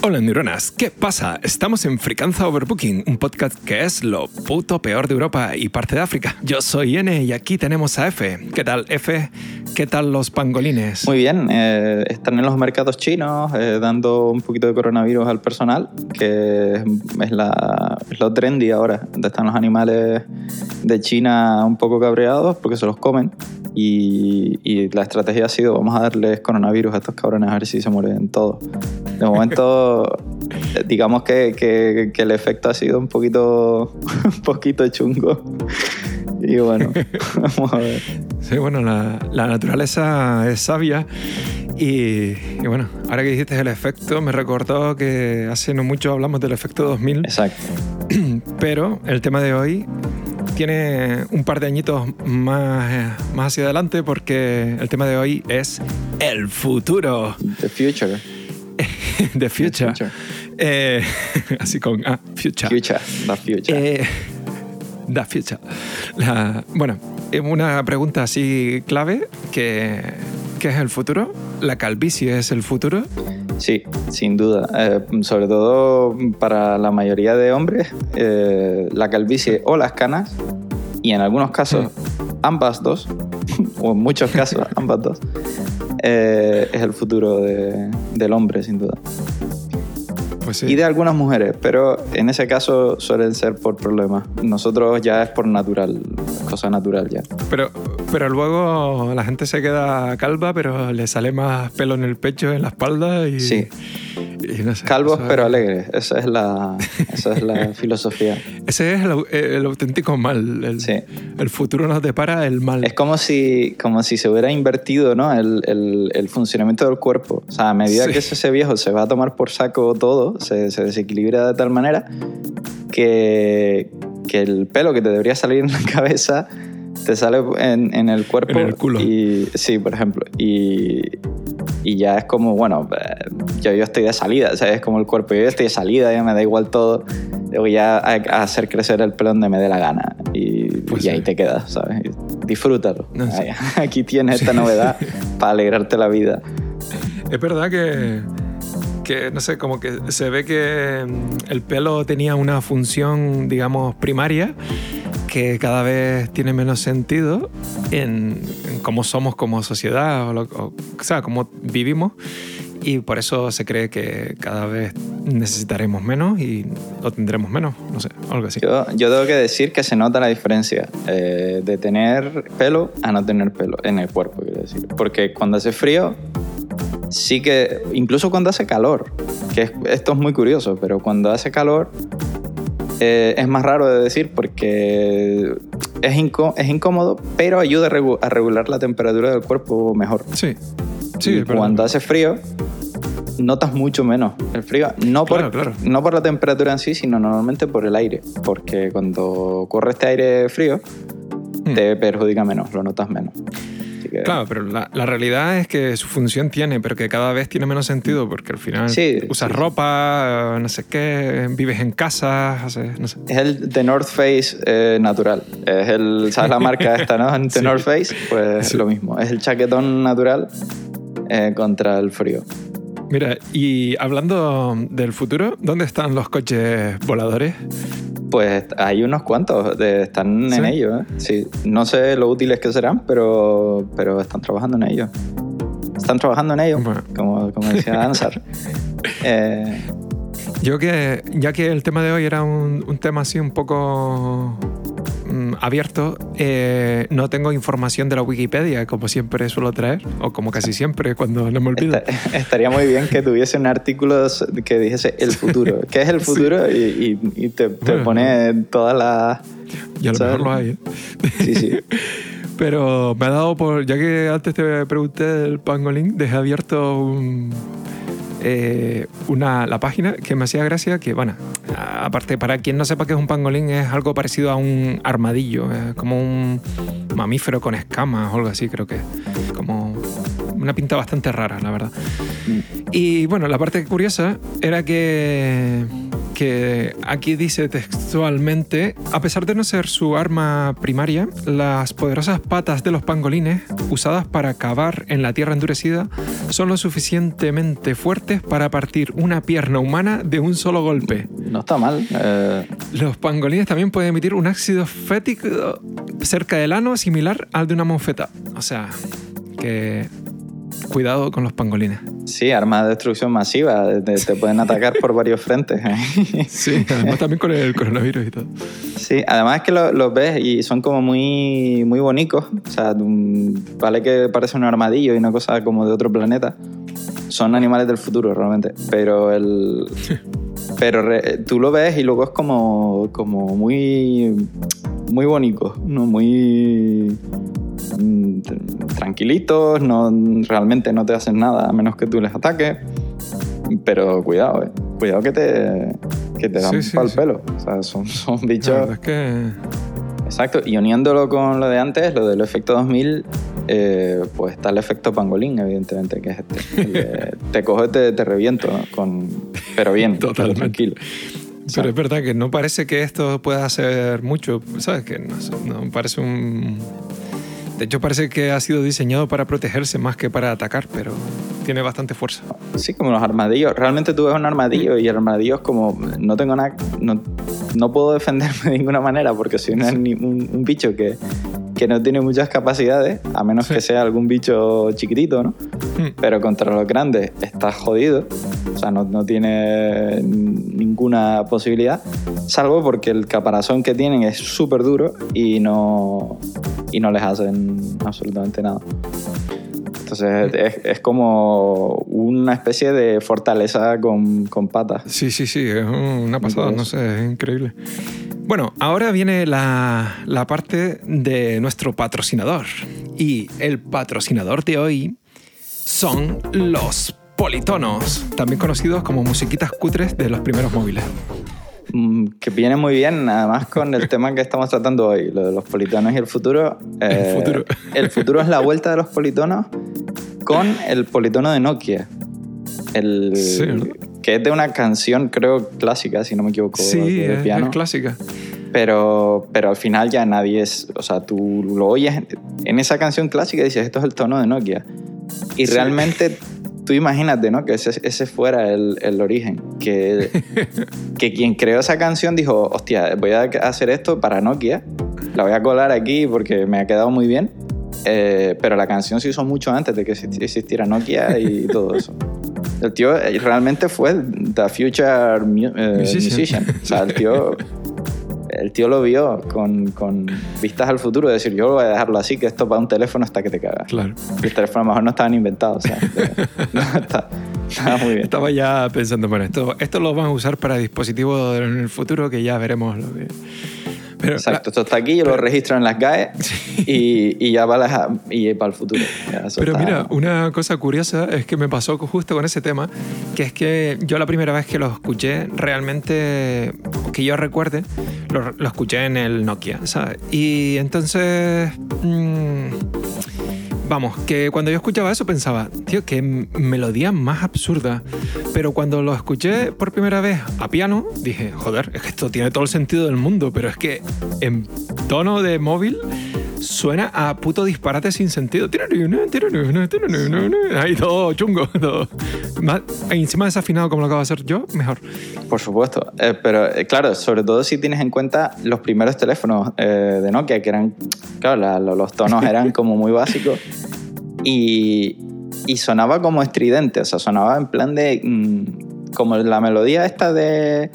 Hola neuronas, ¿qué pasa? Estamos en Fricanza Overbooking, un podcast que es lo puto peor de Europa y parte de África. Yo soy N y aquí tenemos a F. ¿Qué tal, F? ¿Qué tal los pangolines? Muy bien, eh, están en los mercados chinos eh, dando un poquito de coronavirus al personal, que es, la, es lo trendy ahora, están los animales de China un poco cabreados porque se los comen. Y, y la estrategia ha sido, vamos a darles coronavirus a estos cabrones a ver si se mueren todos. De momento, digamos que, que, que el efecto ha sido un poquito, un poquito chungo. Y bueno, vamos a ver. Sí, bueno, la, la naturaleza es sabia y, y bueno, ahora que dijiste el efecto, me recordó que hace no mucho hablamos del efecto 2000, Exacto. pero el tema de hoy tiene un par de añitos más, eh, más hacia adelante porque el tema de hoy es el futuro. The future. The future. future. Eh, así con ah, future. Future. The future. Eh, the future. La- bueno, eh, una pregunta así clave que ¿qué es el futuro? ¿La calvicie es el futuro? Sí, sin duda. Eh, sobre todo para la mayoría de hombres, eh, la calvicie o las canas, y en algunos casos ambas dos, o en muchos casos ambas dos, eh, es el futuro de- del hombre, sin duda. Pues sí. Y de algunas mujeres, pero en ese caso suelen ser por problemas. Nosotros ya es por natural, cosa natural ya. Pero, pero luego la gente se queda calva, pero le sale más pelo en el pecho, en la espalda y... Sí. y no sé, Calvos pero alegres, esa es la, esa es la filosofía. Ese es el, au- el auténtico mal. El, Sí. el futuro nos depara el mal. Es como si, como si se hubiera invertido ¿no? el, el- el funcionamiento del cuerpo. O sea, a medida Sí. que ese, ese viejo se va a tomar por saco todo, se, se desequilibra de tal manera que, que el pelo que te debería salir en la cabeza te sale en, en el cuerpo. En el culo. Y, sí, por ejemplo. Y, y ya es como, bueno, eh, yo, yo estoy de salida, ¿sabes? Es como el cuerpo, yo estoy de salida, ya me da igual todo. Voy a, a hacer crecer el pelo donde me dé la gana. Y, Pues y ahí sí. te quedas, ¿sabes? Disfrútalo. No. Ahí- Aquí tienes esta novedad para alegrarte la vida. Es verdad que, que, no sé, como que se ve que mm, el pelo tenía una función, digamos, primaria que cada vez tiene menos sentido en, cómo somos como sociedad, o, lo- o, o sea, cómo vivimos. Y por eso se cree que cada vez necesitaremos menos y lo tendremos menos, no sé, algo así. Yo, yo tengo que decir que se nota la diferencia eh, de tener pelo a no tener pelo en el cuerpo, quiero decir. Porque cuando hace frío, sí que, incluso cuando hace calor, que es- esto es muy curioso, pero cuando hace calor eh, es más raro de decir porque es, incó- es incómodo, pero ayuda a, regu- a regular la temperatura del cuerpo mejor. Sí, sí, Y cuando hace frío, notas mucho menos el frío. No por, Claro, claro. no por la temperatura en sí, sino normalmente por el aire. Porque cuando corre este aire frío, Hmm. te perjudica menos, lo notas menos. Así que- Claro, pero la, la realidad es que su función tiene, pero que cada vez tiene menos sentido porque al final Sí, usas sí. ropa, no sé qué, vives en casa, no sé. Es el The North Face eh, natural. Es el, ¿sabes la marca esta, no? The Sí. North Face, pues lo mismo. Es el chaquetón natural eh, contra el frío. Mira, y hablando del futuro, ¿dónde están los coches voladores? Pues hay unos cuantos, de- están en ello. ¿eh? Sí. No sé lo útiles que serán, pero, pero están trabajando en ello. Están trabajando en ello, Bueno. como, como decía Ansar. Eh, Yo que, ya que el tema de hoy era un, un tema así un poco abierto, eh, no tengo información de la Wikipedia, como siempre suelo traer, o como casi siempre cuando no me olvido. esta- estaría muy bien que tuviese un artículo que dijese el futuro. ¿Qué es el Sí. futuro? Y, y- y te, te Bueno. pone todas las... Y a lo mejor lo hay. ¿eh? Sí, sí. Pero me ha dado por. Ya que antes te pregunté del pangolín, dejé abierto un, eh, una, la página que me hacía gracia. Que, bueno, aparte, para quien no sepa qué es un pangolín, es algo parecido a un armadillo, es como un mamífero con escamas o algo así, creo que. es. Como una pinta bastante rara, la verdad. Y bueno, la parte curiosa era que, que aquí dice textualmente, a pesar de no ser su arma primaria, las poderosas patas de los pangolines, usadas para cavar en la tierra endurecida, son lo suficientemente fuertes para partir una pierna humana de un solo golpe. No está mal. eh, Los pangolines también pueden emitir un ácido fético cerca del ano similar al de una monfeta. O sea, que cuidado con los pangolines. sí, armas de destrucción masiva. Te, te pueden atacar por varios frentes. ¿eh? Sí, además también con el coronavirus y todo. Sí, además es que lo- los ves y son como muy, muy bonitos. O sea, mm, vale que parece un armadillo y una cosa como de otro planeta. Son animales del futuro realmente. Pero el. Pero re- tú lo ves y luego es como, como muy. Muy bonito, ¿no? Muy. Tr- tranquilitos, no, realmente no te hacen nada a menos que tú les ataques. Pero cuidado, eh. Cuidado que te, que te dan Sí, sí, pa'l sí. pelo. O sea, son, son bichos. verdad es que... Exacto, y uniéndolo con lo de antes, lo del efecto 2000, eh, pues está el efecto pangolín, evidentemente, que es este. De, te cojo te, te reviento, ¿no? con, pero bien, Totalmente. tranquilo. Pero es verdad que no parece que esto pueda hacer mucho, ¿sabes? Que no, no parece un... De hecho, parece que ha sido diseñado para protegerse más que para atacar, pero tiene bastante fuerza. Sí, como los armadillos. Realmente tú ves un armadillo y el armadillo es como, no tengo nada, no, no puedo defenderme de ninguna manera porque soy una- un, un bicho que, que no tiene muchas capacidades, a menos Sí. que sea algún bicho chiquitito, ¿no? Hmm. Pero contra los grandes estás jodido. O sea, no, no tiene ninguna posibilidad. Salvo porque el caparazón que tienen es súper duro y no, y no les hacen absolutamente nada. Entonces es, es como una especie de fortaleza con, con patas. Sí, sí, sí, es una pasada, no sé, es increíble. Bueno, ahora viene la, la parte de nuestro patrocinador. Y el patrocinador de hoy son los politonos, también conocidos como musiquitas cutres de los primeros móviles. Mm, Que viene muy bien, además con el tema que estamos tratando hoy, lo de los politonos y el futuro. Eh, futuro. el futuro es la vuelta de los politonos con el politono de Nokia. El, Sí, que es de una canción, creo, clásica, si no me equivoco, Sí, de es, piano. es clásica. pero, pero al final ya nadie es, o sea, tú lo oyes en esa canción clásica y dices, esto es el tono de Nokia. Y Sí. realmente tú imagínate, ¿no? Que ese, ese fuera el, el origen, que, que quien creó esa canción dijo, hostia, voy a hacer esto para Nokia, la voy a colar aquí porque me ha quedado muy bien, eh, pero la canción se hizo mucho antes de que existi- existiera Nokia y todo eso. El tío eh, realmente fue The Future mu- eh, Musician. musician. O sea, el tío el tío lo vio con, con vistas al futuro, de decir, yo voy a dejarlo así, que esto para un teléfono hasta que te cagas. Claro. Y el teléfono a lo mejor no estaban inventados, o sea, no, está, está muy bien. Estaba ya pensando, bueno, esto, esto lo van a usar para dispositivos en el futuro que ya veremos lo que... Pero Exacto, esto está aquí, yo lo registro en las GAE y, y ya va la- y para el futuro. Pero está- mira, una cosa curiosa es que me pasó justo con ese tema, que es que yo la primera vez que lo escuché, realmente, que yo recuerde, lo, lo escuché en el Nokia, ¿sabes? Y entonces, mm, vamos, que cuando yo escuchaba eso pensaba, tío, qué melodía más absurda. Pero cuando lo escuché por primera vez a piano, dije, joder, es que esto tiene todo el sentido del mundo, pero es que en tono de móvil suena a puto disparate sin sentido. Ahí todo chungo. Todo. Más- Encima desafinado como lo acabo de hacer yo, mejor. Por supuesto, Eh, pero eh, claro, sobre todo si tienes en cuenta los primeros teléfonos eh, de Nokia, que eran, claro, la- lo- los tonos eran como muy básicos y, y sonaba como estridente, o sea, sonaba en plan de, mm, como la melodía esta de,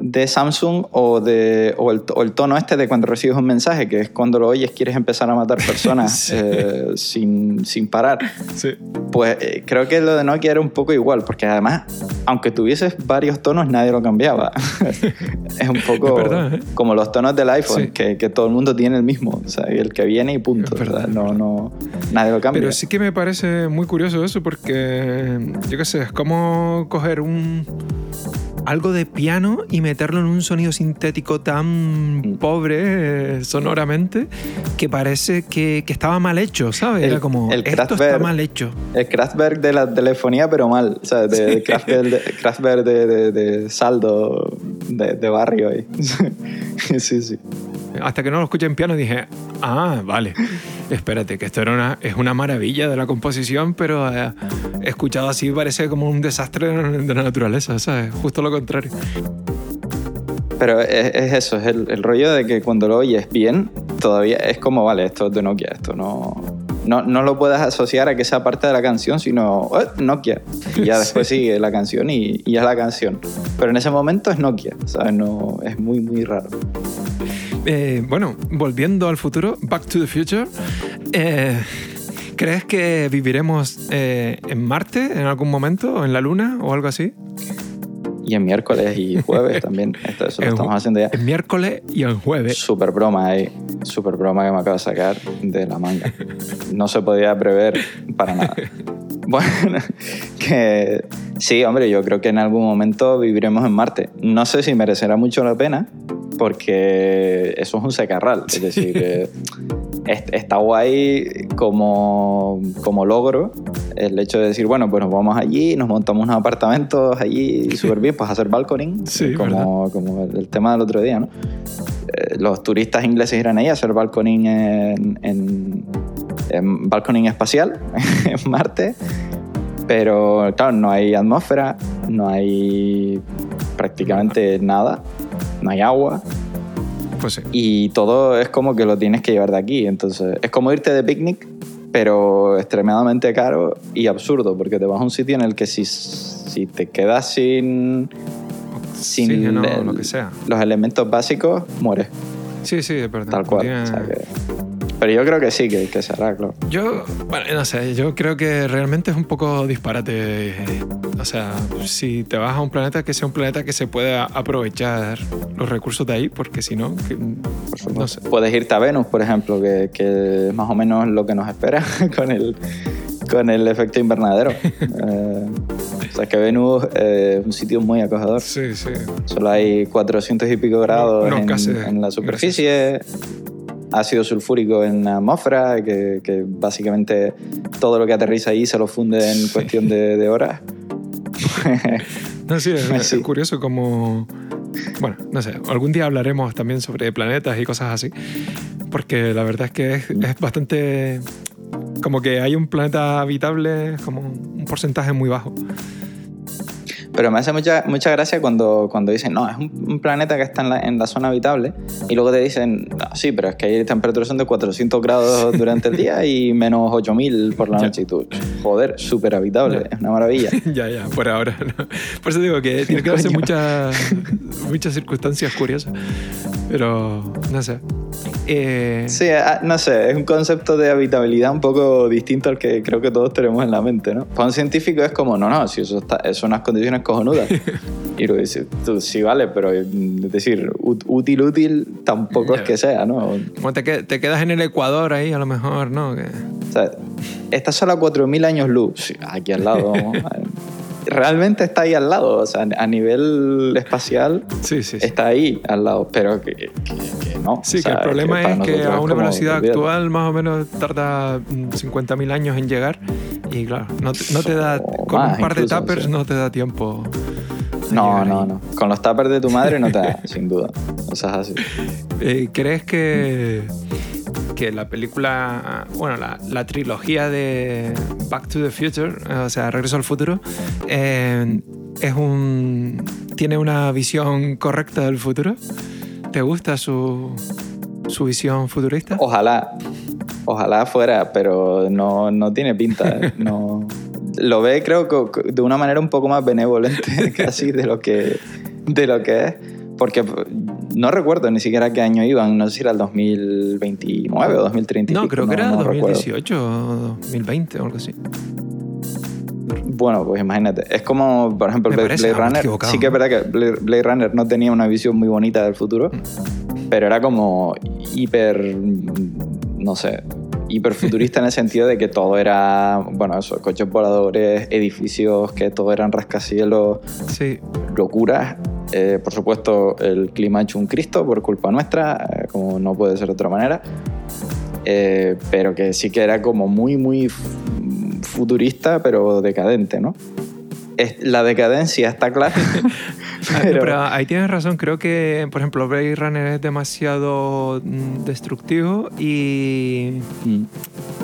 de Samsung o, de, o, el, o el tono este de cuando recibes un mensaje, que es cuando lo oyes quieres empezar a matar personas Sí. eh, sin, sin parar. Sí. Pues eh, creo que lo de Nokia era un poco igual, porque además, aunque tuvieses varios tonos, nadie lo cambiaba. es un poco verdad, ¿eh? como los tonos del iPhone, Sí. que, que todo el mundo tiene el mismo, o sea, el que viene y punto. Verdad, no, no, nadie lo cambia. Pero sí que me parece muy curioso eso porque, yo qué sé, es como coger un algo de piano y meterlo en un sonido sintético tan Mm. pobre eh, sonoramente que parece que, que estaba mal hecho, ¿sabes? El- Era como, el esto está mal hecho. El Kraftwerk de la telefonía, pero mal. O sea, de, de Kraftwerk, de, Kraftwerk de, de- saldo de, de barrio ahí. sí, sí. Hasta que no lo escuché en piano dije, ah, vale, espérate, que esto era una, es una maravilla de la composición, pero eh, escuchado así parece como un desastre de la naturaleza, ¿sabes? Justo lo contrario. Pero es, es eso, es el, el rollo de que cuando lo oyes bien, todavía es como, vale, esto es de Nokia, esto no, no, no lo puedes asociar a que sea parte de la canción, sino "Eh, Nokia. Y ya después sigue la canción y, y es la canción. Pero en ese momento es Nokia, ¿sabes? No, es muy, muy raro. Eh, bueno, volviendo al futuro, Back to the Future, eh, ¿crees que viviremos eh, en Marte en algún momento, o en la Luna o algo así? Y en miércoles y jueves también. Esto, eso lo estamos haciendo ya. En miércoles y en jueves. Super broma ahí. Super broma que me acabo de sacar de la manga. No se podía prever para nada. Bueno, que sí, hombre, yo creo que en algún momento viviremos en Marte. No sé si merecerá mucho la pena, porque eso es un secarral. Es decir, eh, est- está guay como, como logro el hecho de decir, bueno, pues nos vamos allí, nos montamos unos apartamentos allí súper bien, pues hacer balconing, Sí, como, como el, tema del otro día, ¿no? Eh, los turistas ingleses irán ahí a hacer balconing en, en, en balconing espacial en Marte, pero claro, no hay atmósfera, no hay prácticamente nada, no hay agua Pues sí. y todo es como que lo tienes que llevar de aquí, entonces es como irte de picnic pero extremadamente caro y absurdo porque te vas a un sitio en el que si, si te quedas sin, sin Oxígeno, el- lo que sea. los elementos básicos, mueres. Sí, sí, es verdad. Tal cual. Tiene- o sea que- pero yo creo que sí, que, que será, claro. Yo, bueno, no sé, yo creo que realmente es un poco disparate. O sea, si te vas a un planeta, que sea un planeta que se pueda aprovechar los recursos de ahí, porque si no, que- no sé. Puedes irte a Venus, por ejemplo, que, que es más o menos lo que nos espera con el, con el efecto invernadero. Eh, o sea que Venus eh, es un sitio muy acogedor. Sí, sí. Solo hay 400 y pico grados unos en, gases en la superficie, ácido sulfúrico en la atmósfera, que, que básicamente todo lo que aterriza ahí se lo funde en Sí. cuestión de, de horas. No, sí, es, Sí. es curioso como... Bueno, no sé, algún día hablaremos también sobre planetas y cosas así, porque la verdad es que es, es bastante... Como que hay un planeta habitable, como un porcentaje muy bajo. Pero me hace mucha, mucha gracia cuando, cuando dicen, no, es un, un planeta que está en la, en la zona habitable, y luego te dicen, no, sí, pero es que hay temperaturas son de 400 grados durante el día y menos 8000 por la noche. Y tú, joder, súper habitable, es una maravilla. ya, ya, por ahora. ¿no? Por eso digo que tiene que darse muchas, muchas circunstancias curiosas. Pero, no sé. Eh, Sí, ah, no sé, es un concepto de habitabilidad un poco distinto al que creo que todos tenemos en la mente, ¿no? Para un científico es como, no, no, si eso, está, son unas condiciones cojonudas. y lo dices, tú, sí, vale, pero mm, es decir, út- útil, útil tampoco es Ya. que sea, ¿no? como te, te quedas en el Ecuador ahí, a lo mejor, ¿no? Que- O sea, está solo a 4.000 años luz, aquí al lado. vamos. Realmente está ahí al lado, o sea, a nivel espacial sí, sí, sí. está ahí al lado, pero que, que- que no. Sí, O sea, que el problema para es que a una velocidad actual más o menos tarda mm, 50.000 años en llegar y claro, no te, no te da, O con un par de sí. no te da tiempo. No, no, no. Con los tuppers de tu madre no te da, sin duda. O sea, es así. Eh, ¿Crees que, que la película, bueno, la, la trilogía de Back to the Future, o sea, Regreso al Futuro, eh, es un, tiene una visión correcta del futuro? ¿Te gusta su, su visión futurista? Ojalá, ojalá fuera, pero no, no tiene pinta. No, lo ve, creo, co- de una manera un poco más benevolente casi de lo que, de lo que es. Porque no recuerdo ni siquiera qué año iban, no sé si era el 2029 o 2030. y no, creo que era no recuerdo. 2018 o 2020 o algo así. Bueno, pues imagínate. Es como, por ejemplo, Blade, parece, Blade Runner. Sí que es verdad que Blade, Runner no tenía una visión muy bonita del futuro, pero era como hiper, no sé, hiper futurista en el sentido de que todo era, bueno, eso, coches voladores, edificios, que todo eran rascacielos, Sí, locuras. Eh, por supuesto, el clima ha hecho un Cristo por culpa nuestra, eh, como no puede ser de otra manera. Eh, pero que sí que era como muy, muy futurista, pero decadente, ¿no? la decadencia está clara. pero... ahí tienes razón, creo que, por ejemplo, Blade Runner es demasiado mm, destructivo y, mm.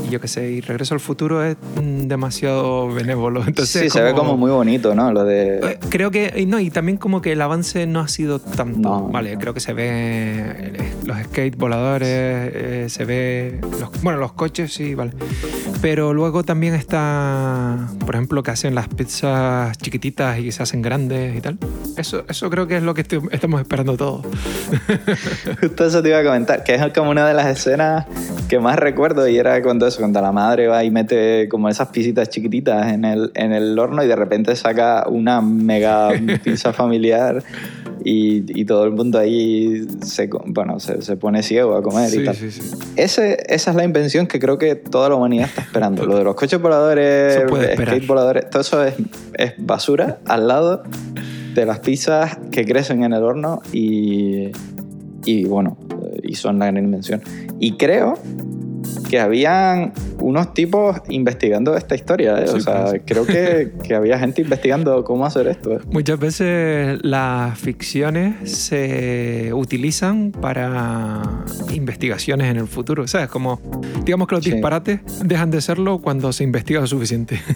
Yo qué sé, y Regreso al Futuro es mm, demasiado benévolo. Entonces, sí, se ve como muy bonito, ¿no? Lo de... Eh, creo que, no, y también como que el avance no ha sido tanto. Vale, creo que se ve los skate voladores, eh, se ve, los, bueno, los coches sí, vale. Pero luego también está, por ejemplo, que hacen las pizzas chiquititas y se hacen grandes y tal. Eso, eso creo que es lo que estamos esperando todos. Justo eso te iba a comentar, que es como una de las escenas que más recuerdo y era cuando eso, cuando la madre va y mete como esas pisitas chiquititas en el, en el horno y de repente saca una mega pizza familiar y, todo el mundo ahí se, bueno, se, pone ciego a comer y tal. Ese, esa es la invención que creo que toda la humanidad está esperando. Lo de los coches voladores, skate voladores, todo eso es, es basura al lado de las pizzas que crecen en el horno y, y bueno, y son la gran invención. Y creo que habían unos tipos investigando esta historia. ¿eh? o sea, pues. creo que, que, había gente investigando cómo hacer esto. ¿eh? Muchas veces las ficciones se utilizan para investigaciones en el futuro. O sea, es como, digamos que los disparates dejan de serlo cuando se investiga lo suficiente.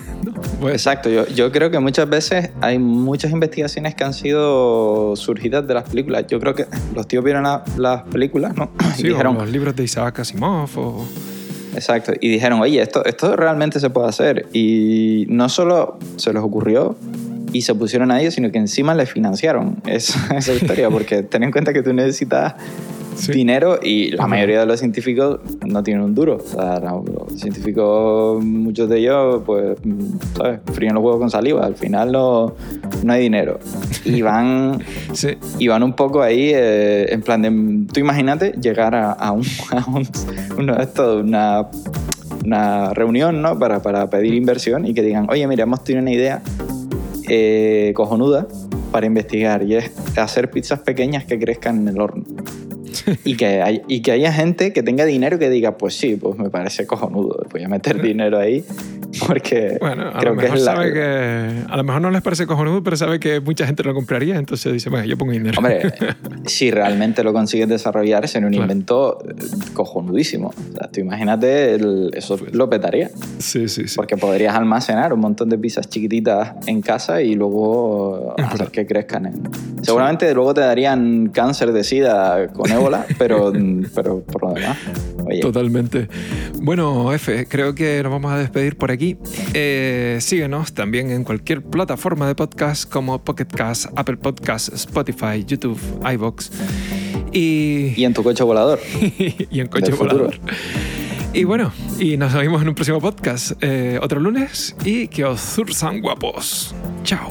Pues Exacto, yo, yo creo que muchas veces hay muchas investigaciones que han sido surgidas de las películas. Yo creo que los tíos vieron las películas, ¿no? Sí, dijeron, los libros de Isaac Asimov o Exacto. Y dijeron, oye, esto, esto realmente se puede hacer. Y no solo se les ocurrió y se pusieron a ellos, sino que encima les financiaron esa, esa historia, porque ten en cuenta que tú necesitas dinero y la mayoría de los científicos no tienen un duro. O sea, los científicos, muchos de ellos, pues, ¿sabes? Fríen los huevos con saliva. Al final no, no hay dinero. Y van, y van un poco ahí, eh, en plan de, tú imagínate llegar a, a un, a un, una reunión, ¿no? Para, para pedir inversión y que digan, oye, mira, hemos tenido una idea eh, cojonuda para investigar y es hacer pizzas pequeñas que crezcan en el horno. Y, que hay, y que haya gente que tenga dinero que diga, pues sí, pues me parece cojonudo, voy a meter dinero ahí porque bueno, creo que es la... sabe que a lo mejor no les parece cojonudo, pero sabe que mucha gente lo compraría, entonces dice, bueno, yo pongo dinero. Hombre, si realmente lo consigues desarrollar, en un invento eh, cojonudísimo. O sea, tú imagínate, eso pues lo petaría. Sí, sí, sí. Porque podrías almacenar un montón de pizzas chiquititas en casa y luego hacer que crezcan. Seguramente luego te darían cáncer de sida con ébola, pero, pero por lo demás. Totalmente. Bueno, F, creo que nos vamos a despedir por aquí. Eh, síguenos también en cualquier plataforma de podcast como Pocket Cast, Apple Podcasts, Spotify, YouTube, iBox. Y, y en tu coche volador. y en coche volador. Y bueno, y nos vemos en un próximo podcast eh, otro lunes y que os zurzan guapos. Chao.